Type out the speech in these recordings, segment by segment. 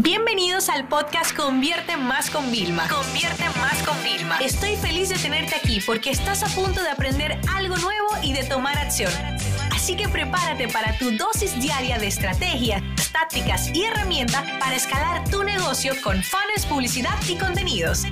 Bienvenidos al podcast Convierte Más con Vilma. Convierte Más con Vilma. Estoy feliz de tenerte aquí porque estás a punto de aprender algo nuevo y de tomar acción. Así que prepárate para tu dosis diaria de estrategias, tácticas y herramientas para escalar tu negocio con fans, publicidad y contenidos.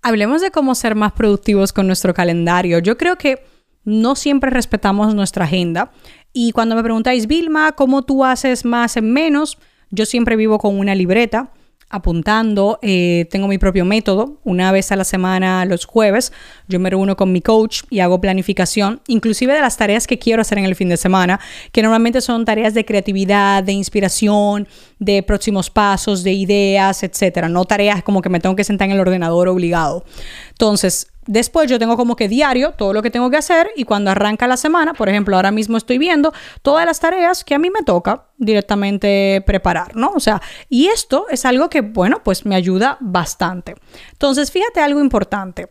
Hablemos de cómo ser más productivos con nuestro calendario. Yo creo que no siempre respetamos nuestra agenda y cuando me preguntáis, Vilma, ¿cómo tú haces más en menos? Yo siempre vivo con una libreta apuntando, eh, tengo mi propio método, una vez a la semana los jueves, yo me reúno con mi coach y hago planificación, inclusive de las tareas que quiero hacer en el fin de semana, que normalmente son tareas de creatividad, de inspiración, de próximos pasos, de ideas, etcétera, no tareas como que me tengo que sentar en el ordenador obligado. Entonces, Después yo tengo como que diario todo lo que tengo que hacer y cuando arranca la semana, por ejemplo, ahora mismo estoy viendo todas las tareas que a mí me toca directamente preparar, ¿no? O sea, y esto es algo que, bueno, pues me ayuda bastante. Entonces, fíjate algo importante.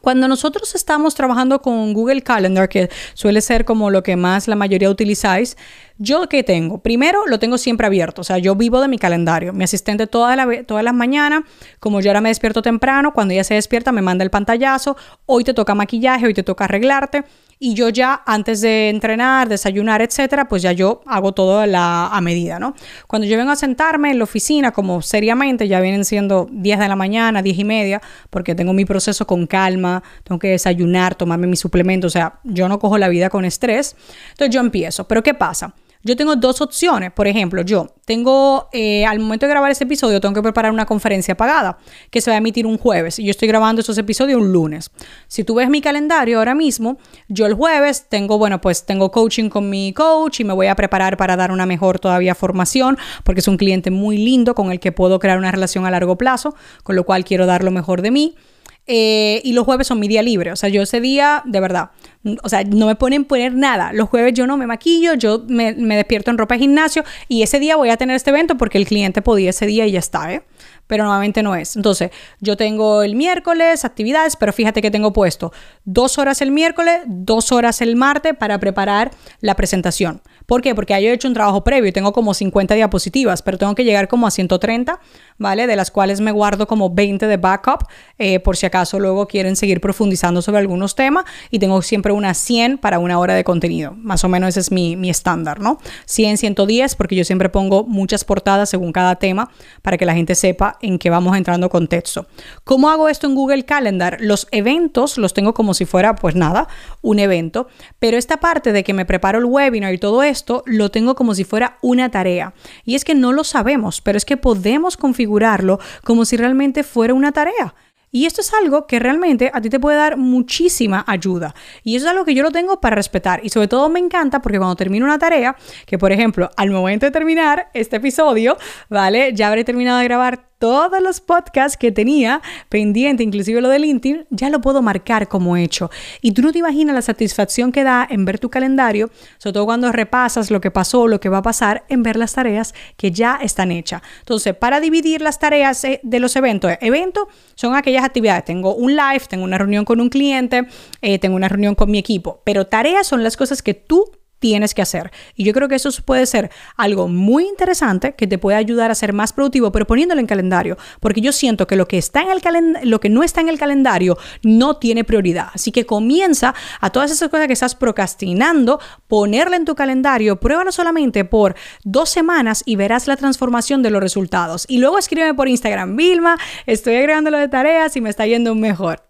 Cuando nosotros estamos trabajando con Google Calendar, que suele ser como lo que más la mayoría utilizáis, yo qué tengo? Primero, lo tengo siempre abierto, o sea, yo vivo de mi calendario. Mi asistente todas las mañanas, como yo ahora me despierto temprano, cuando ella se despierta me manda el pantallazo, hoy te toca maquillaje, hoy te toca arreglarte y yo ya antes de entrenar, desayunar, etcétera, pues ya yo hago todo a, la, medida, ¿no? Cuando yo vengo a sentarme en la oficina, como seriamente, ya vienen siendo 10 de la mañana, 10 y media, porque tengo mi proceso con calma, tengo que desayunar, tomarme mi suplemento, o sea, yo no cojo la vida con estrés, entonces yo empiezo. Pero ¿qué pasa? Yo tengo dos opciones. Por ejemplo, yo tengo, eh, al momento de grabar este episodio, tengo que preparar una conferencia pagada que se va a emitir un jueves y yo estoy grabando esos episodios un lunes. Si tú ves mi calendario ahora mismo, yo el jueves tengo, bueno, pues tengo coaching con mi coach y me voy a preparar para dar una mejor todavía formación porque es un cliente muy lindo con el que puedo crear una relación a largo plazo, con lo cual quiero dar lo mejor de mí. Eh, y los jueves son mi día libre. O sea, yo ese día, de verdad, o sea, no me ponen poner nada. Los jueves yo no me maquillo, yo me, despierto en ropa de gimnasio y ese día voy a tener este evento porque el cliente podía ese día y ya está, ¿eh? Pero normalmente no es. Entonces, yo tengo el miércoles actividades, pero fíjate que tengo puesto dos horas el miércoles, dos horas el martes para preparar la presentación. ¿Por qué? Porque yo he hecho un trabajo previo y tengo como 50 diapositivas, pero tengo que llegar como a 130, ¿vale? De las cuales me guardo como 20 de backup, eh, por si acaso luego quieren seguir profundizando sobre algunos temas. Y tengo siempre unas 100 para una hora de contenido. Más o menos ese es mi, mi estándar, ¿no? 100, 110, porque yo siempre pongo muchas portadas según cada tema para que la gente sepa en qué vamos entrando con texto. ¿Cómo hago esto en Google Calendar? Los eventos los tengo como si fuera, pues nada, un evento. Pero esta parte de que me preparo el webinar y todo esto, lo tengo como si fuera una tarea. Y es que no lo sabemos, pero es que podemos configurarlo como si realmente fuera una tarea. Y esto es algo que realmente a ti te puede dar muchísima ayuda. Y eso es algo que yo lo tengo para respetar. Y sobre todo me encanta porque cuando termino una tarea, que por ejemplo, al momento de terminar este episodio, ¿vale? Ya habré terminado de grabar todos los podcasts que tenía pendiente, inclusive lo de LinkedIn, ya lo puedo marcar como hecho. Y tú no te imaginas la satisfacción que da en ver tu calendario, sobre todo cuando repasas lo que pasó, lo que va a pasar, en ver las tareas que ya están hechas. Entonces, para dividir las tareas eh, de los eventos, eventos son aquellas actividades. Tengo un live, tengo una reunión con un cliente, eh, tengo una reunión con mi equipo, pero tareas son las cosas que tú tienes que hacer. Y yo creo que eso puede ser algo muy interesante que te puede ayudar a ser más productivo, pero poniéndolo en calendario, porque yo siento que lo que está en el lo que no está en el calendario no tiene prioridad. Así que comienza a todas esas cosas que estás procrastinando, ponerla en tu calendario, pruébalo solamente por dos semanas y verás la transformación de los resultados. Y luego escríbeme por Instagram, Vilma, estoy agregando lo de tareas y me está yendo mejor.